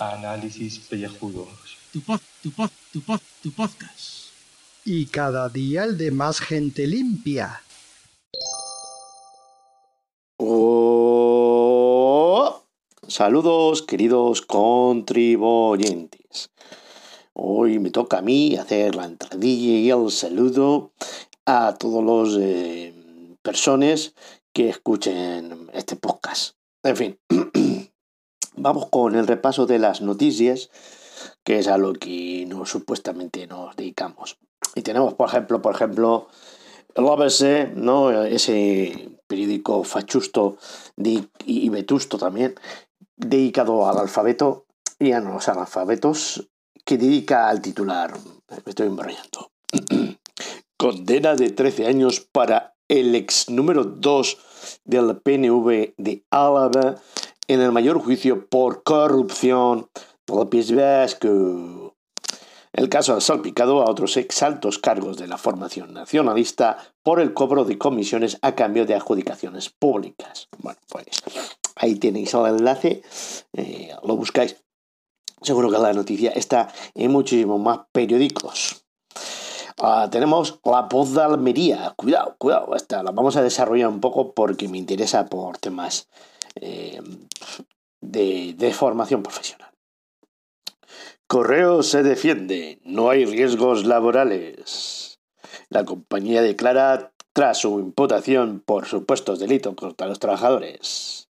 Análisis pellejudos. Tu pod, tu pod, tu pod, tu podcast. Y cada día el de más gente limpia. Oh, saludos, queridos contribuyentes. Hoy me toca a mí hacer la entradilla y el saludo a todos los eh, personas que escuchen este podcast. En fin, vamos con el repaso de las noticias, que es a lo que nos, supuestamente nos dedicamos. Y tenemos, por ejemplo, por ejemplo, el ABC, ¿no? ese periódico fachusto y vetusto también, dedicado al alfabeto y a los analfabetos, que dedica al titular, me estoy embarrando, condena de 13 años para el ex número 2 del PNV de Álava en el mayor juicio por corrupción del Vasco. El caso ha salpicado a otros ex altos cargos de la formación nacionalista por el cobro de comisiones a cambio de adjudicaciones públicas. Bueno, pues ahí tenéis el enlace, eh, lo buscáis. Seguro que la noticia está en muchísimos más periódicos. Ah, tenemos la voz de Almería. Cuidado, cuidado. Esta la vamos a desarrollar un poco porque me interesa por temas eh, de, de formación profesional. Correo se defiende. No hay riesgos laborales. La compañía declara tras su imputación por supuestos delitos contra los trabajadores.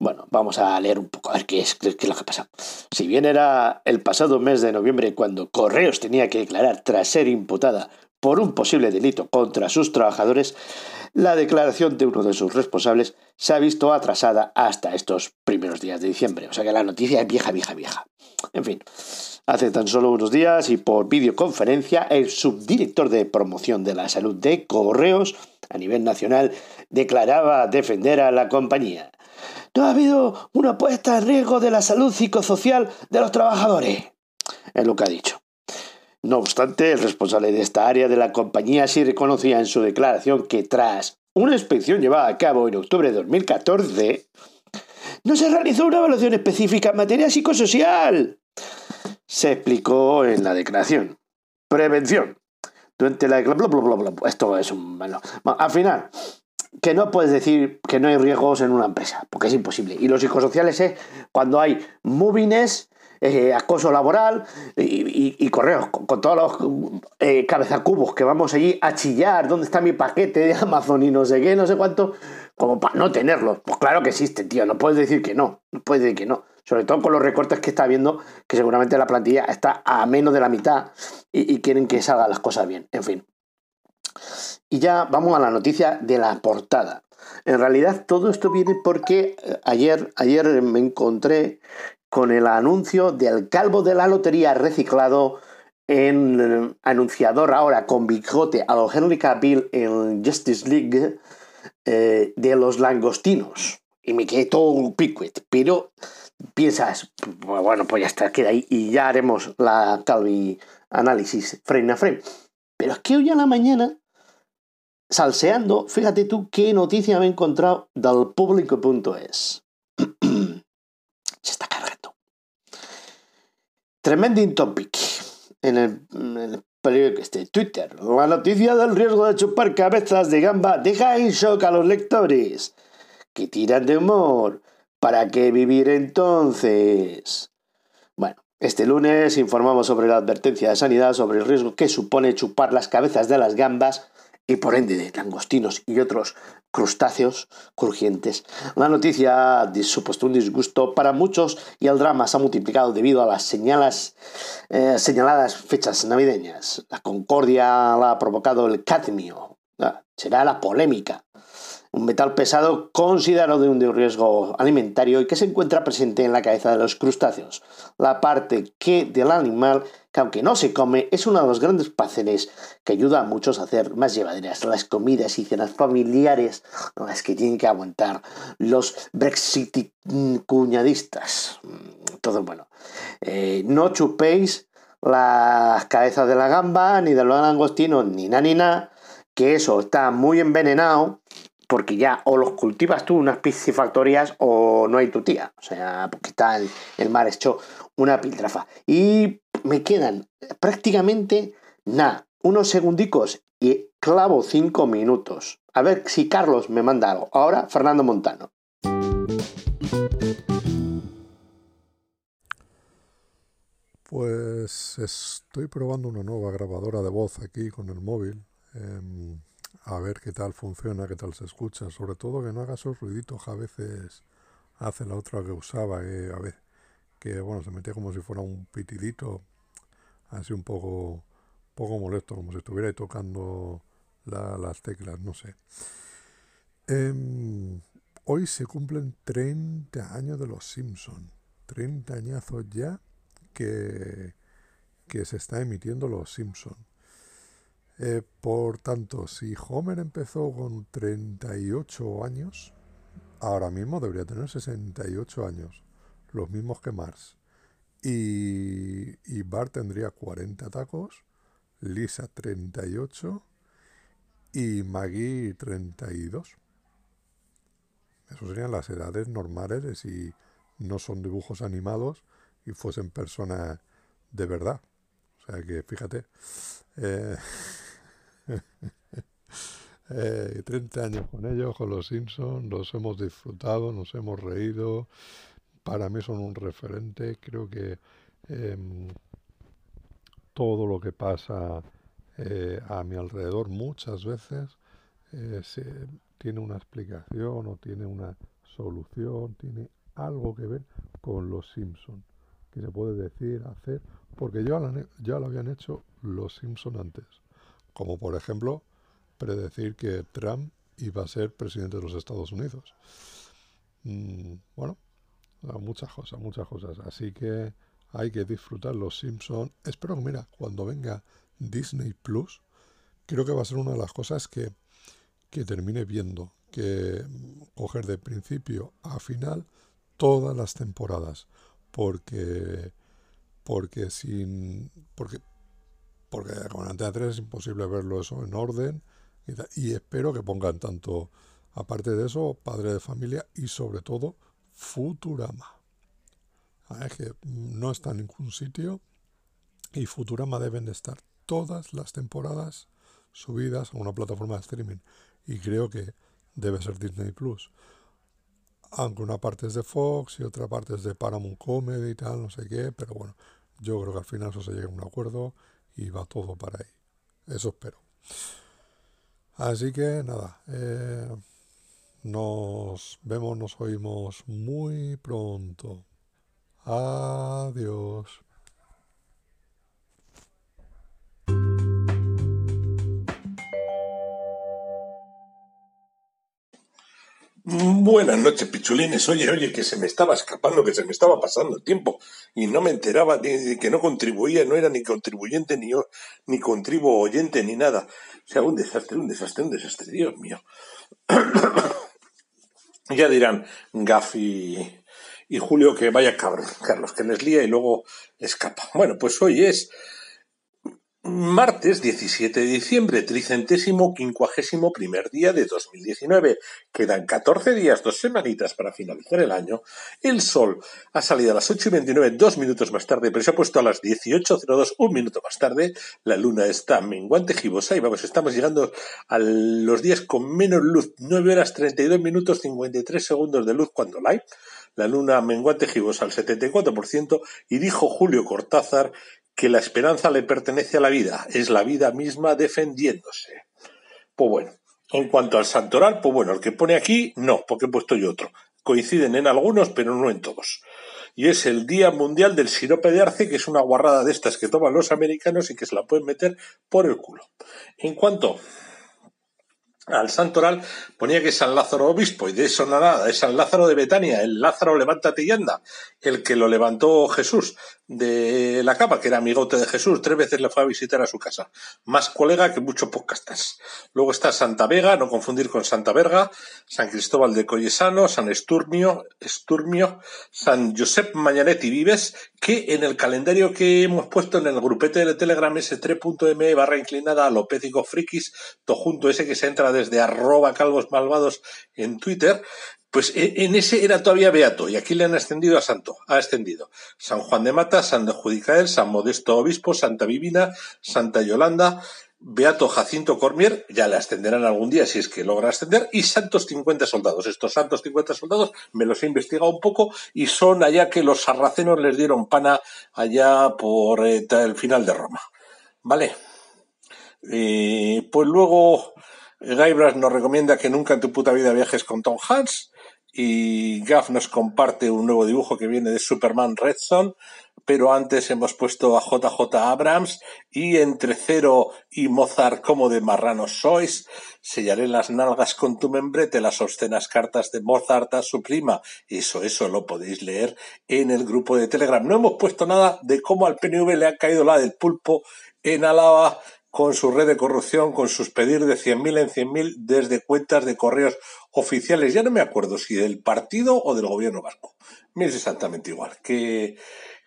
Bueno, vamos a leer un poco, a ver qué es, qué lo que pasa. Si bien era el pasado mes de noviembre cuando Correos tenía que declarar tras ser imputada por un posible delito contra sus trabajadores, la declaración de uno de sus responsables se ha visto atrasada hasta estos primeros días de diciembre. O sea que la noticia es vieja, vieja, vieja. En fin, hace tan solo unos días y por videoconferencia, el subdirector de promoción de la salud de Correos a nivel nacional declaraba defender a la compañía. No ha habido una puesta en riesgo de la salud psicosocial de los trabajadores. Es lo que ha dicho. No obstante, el responsable de esta área de la compañía sí reconocía en su declaración que tras una inspección llevada a cabo en octubre de 2014, no se realizó una evaluación específica en materia psicosocial. Se explicó en la declaración. Prevención. Durante la... Esto es un... Bueno, al final, que no puedes decir que no hay riesgos en una empresa, porque es imposible. Y los psicosociales es cuando hay movines, eh, acoso laboral y, correos, con, todos los eh, cabezacubos que vamos allí a chillar, ¿dónde está mi paquete de Amazon y no sé qué, no sé cuánto? Como para no tenerlos. Pues claro que existe, tío, no puedes decir que no, no puedes decir que no. Sobre todo con los recortes que está viendo, que seguramente la plantilla está a menos de la mitad y, y quieren que salgan las cosas bien. En fin. Y ya vamos a la noticia de la portada. En realidad todo esto viene porque eh, ayer, ayer me encontré con el anuncio del calvo de la lotería reciclado en eh, anunciador ahora con bigote a lo Henry Cavill en Justice League eh, de los langostinos. Y me quedé todo piquet. Pero piensas, bueno, pues ya está, queda ahí y ya haremos la calvi análisis frame a frame. Pero es que hoy a la mañana salseando, fíjate tú qué noticia me he encontrado del público.es. Se está cargando. Tremending topic en el, periódico este, Twitter. La noticia del riesgo de chupar cabezas de gamba deja en shock a los lectores que tiran de humor. ¿Para qué vivir entonces? Bueno, este lunes informamos sobre la advertencia de sanidad sobre el riesgo que supone chupar las cabezas de las gambas y por ende de langostinos y otros crustáceos crujientes. La noticia supuesto un disgusto para muchos y el drama se ha multiplicado debido a las señalas, eh, señaladas fechas navideñas. La concordia la ha provocado el cadmio. Ah, será la polémica un metal pesado considerado de un riesgo alimentario y que se encuentra presente en la cabeza de los crustáceos, la parte que del animal que aunque no se come es uno de los grandes placeres que ayuda a muchos a hacer más llevaderas las comidas y cenas familiares, las que tienen que aguantar los brexit cuñadistas. Todo bueno. Eh, no chupéis las cabezas de la gamba, ni de los langostinos, ni na ni na, que eso está muy envenenado porque ya o los cultivas tú unas piscifactorías o no hay tu tía. O sea, porque está el, mar hecho una piltrafa. Y me quedan prácticamente nada, unos segundicos y clavo cinco minutos. A ver si Carlos me manda algo. Ahora, Fernando Montano. Pues estoy probando una nueva grabadora de voz aquí con el móvil. em, a ver qué tal funciona, qué tal se escucha. Sobre todo que no haga esos ruiditos a veces hace la otra que usaba, a veces que bueno, se metía como si fuera un pitidito, así un poco, poco molesto, como si estuviera ahí tocando la- las teclas, no sé. Em, hoy se cumplen 30 años de los Simpson, 30 añazos ya que, que se está emitiendo Los Simpson. Eh, por tanto, si Homer empezó con 38 años, ahora mismo debería tener 68 años, los mismos que Marx. Y, y Bart tendría 40 tacos, Lisa 38 y Maggie 32. Esas serían las edades normales de si no son dibujos animados y fuesen personas de verdad. O sea que fíjate, eh, eh, 30 años con ellos, con los Simpsons, los hemos disfrutado, nos hemos reído. Para mí son un referente. Creo que em, todo lo que pasa eh, a mi alrededor muchas veces eh, se- tiene una explicación o tiene una solución, tiene algo que ver con los Simpson, que se puede decir, hacer, porque ya lo, ya lo habían hecho los Simpson antes, como por ejemplo predecir que Trump iba a ser presidente de los Estados Unidos. Mm, bueno, muchas cosas, muchas cosas. Así que hay que disfrutar los Simpson. Espero que, mira, cuando venga Disney Plus, creo que va a ser una de las cosas que, que termine viendo, que mm, coger de principio a final todas las temporadas, porque porque sin porque porque con Antena 3 es imposible verlo eso en orden y, espero que pongan tanto aparte de eso Padre de Familia y sobre todo Futurama. Ah, Es que no está en ningún sitio y Futurama deben de estar todas las temporadas subidas a una plataforma de streaming y creo que debe ser Disney Plus. Aunque una parte es de Fox y otra parte es de Paramount Comedy y tal, no sé qué, pero bueno, yo creo que al final eso se llega a un acuerdo y va todo para ahí. Eso espero. Así que nada, eh, nos vemos, nos oímos muy pronto. Adiós. Buenas noches, pichulines. Oye, oye, que se me estaba escapando, que se me estaba pasando el tiempo y no me enteraba de que no contribuía, no era ni contribuyente, ni, ni oyente, ni nada. O sea, un desastre, un desastre, un desastre, Dios mío. Ya dirán Gafi y Julio que vaya cabrón, Carlos, que les lía y luego escapa. Bueno, pues hoy es Martes 17 de diciembre, tricentésimo quincuagésimo primer día de 2019. Quedan 14 días, dos semanitas para finalizar el año. El sol ha salido a las 8 y 29, dos minutos más tarde, pero se ha puesto a las 18.02, un minuto más tarde. La luna está menguante gibosa y vamos, estamos llegando a los días con menos luz, 9 horas 32 minutos 53 segundos de luz cuando la hay. La luna menguante gibosa al 74% y dijo Julio Cortázar que la esperanza le pertenece a la vida, es la vida misma defendiéndose. Pues bueno, en cuanto al santoral, pues bueno, el que pone aquí, no, porque he puesto yo otro. Coinciden en algunos, pero no en todos. Y es el Día Mundial del Sirope de Arce, que es una guarrada de estas que toman los americanos y que se la pueden meter por el culo. En cuanto al santoral ponía que San Lázaro obispo y de eso nada, es San Lázaro de Betania, el Lázaro levántate y anda, el que lo levantó Jesús, de la capa, que era amigote de Jesús, tres veces le fue a visitar a su casa. Más colega que muchos podcasters. Luego está Santa Vega, no confundir con Santa Verga, San Cristóbal de Collesano, San Esturmio, Esturmio, San Josep Mañanetti Vives, que en el calendario que hemos puesto en el grupete de Telegram s3.me barra inclinada a Lopético Frikis, todo junto ese que se entra desde arroba calvos malvados en Twitter, pues e, en ese era todavía beato y aquí le han extendido a santo, ha extendido San Juan de Mata, San de Judicael, San Modesto Obispo, Santa Vivina, Santa Yolanda, Beato Jacinto Cormier, ya le ascenderán algún día si es que logra ascender, y santos 50 soldados. Estos santos 50 soldados me los he investigado un poco y son allá que los sarracenos les dieron pana allá por eh, el final de Roma. ¿Vale? pues luego Guybrush nos recomienda que nunca en tu puta vida viajes con Tom Hanks y Gaff nos comparte un nuevo dibujo que viene de Superman Red pero antes hemos puesto a JJ Abrams y entre Cero y Mozart como de marranos sois, sellaré las nalgas con tu membrete las obscenas cartas de Mozart a su prima. Eso, eso lo podéis leer en el grupo de Telegram. No hemos puesto nada de cómo al PNV le ha caído la del pulpo en Álava con su red de corrupción, con sus pedir de 100.000 en 100.000 desde cuentas de correos oficiales. Ya no me acuerdo si del partido o del gobierno vasco. Me es exactamente igual. Que,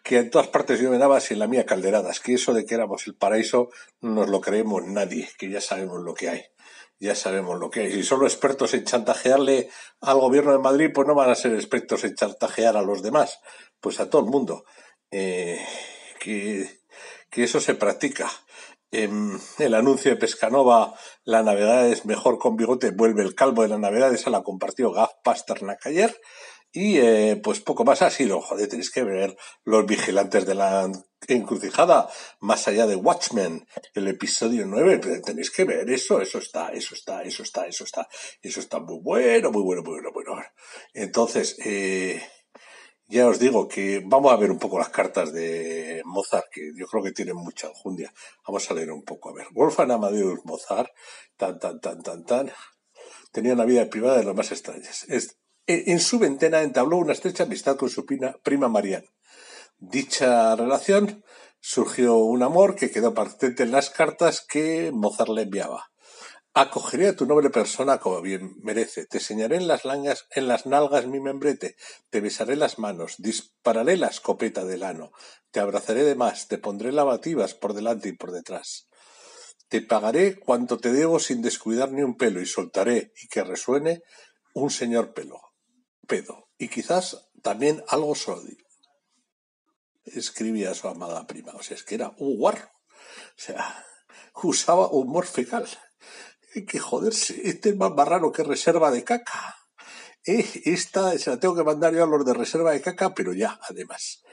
que en todas partes yo me daba sin la mía calderadas. Que eso de que éramos el paraíso no nos lo creemos nadie. Que ya sabemos lo que hay. Ya sabemos lo que hay. Si solo expertos en chantajearle al gobierno de Madrid, pues no van a ser expertos en chantajear a los demás. Pues a todo el mundo. Eh, que, que eso se practica en el anuncio de Pescanova, la Navidad es mejor con bigote, vuelve el calvo de la Navidad, esa la compartió Gaf Pasternak ayer. Y eh, pues poco más ha sido, joder, tenéis que ver los vigilantes de la encrucijada, más allá de Watchmen, el episodio 9, tenéis que ver eso, eso está, eso está, eso está, eso está, eso está muy bueno, muy bueno, muy bueno, muy bueno. Entonces, eh, ya os digo que vamos a ver un poco las cartas de Mozart, que yo creo que tienen mucha enjundia. Vamos a leer un poco. A ver, Wolfgang Amadeus Mozart, tan, tan, tan, tan, tan, tenía una vida privada de lo más extrañas. en su ventana entabló una estrecha amistad con su prima Marianne. Dicha relación surgió un amor que quedó patente en las cartas que Mozart le enviaba. Acogeré a tu noble persona como bien merece, te enseñaré en las, langas, en las nalgas mi membrete, te besaré las manos, dispararé la escopeta del ano, te abrazaré de más, te pondré lavativas por delante y por detrás. Te pagaré cuanto te debo sin descuidar ni un pelo y soltaré y que resuene un señor pelo, pedo, y quizás también algo sodio. Escribía a su amada prima, o sea, es que era un guarro, o sea, usaba humor fecal que joderse, este es más marrano que reserva de caca. Eh, esta se la tengo que mandar yo a los de reserva de caca, pero ya, además.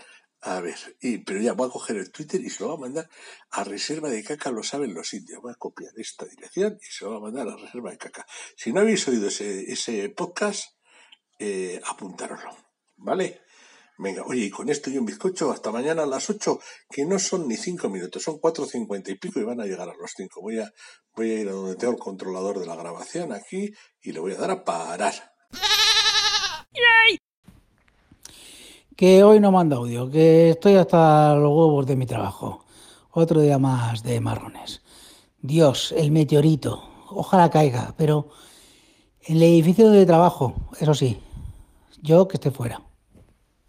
A ver, y, pero ya voy a coger el Twitter y se lo voy a mandar a reserva de caca, lo saben los indios. Voy a copiar esta dirección y se lo voy a mandar a reserva de caca. Si no habéis oído ese, ese podcast, eh, apuntároslo, ¿vale? Venga, oye, y con esto y un bizcocho hasta mañana a las 8, que no son ni 5 minutos, son 4.50 y pico y van a llegar a los 5. Voy a, voy a ir a donde tengo el controlador de la grabación aquí y le voy a dar a parar. Que hoy no manda audio, que estoy hasta los huevos de mi trabajo. Otro día más de marrones. Dios, el meteorito. Ojalá caiga, pero en el edificio de trabajo, eso sí. Yo que esté fuera.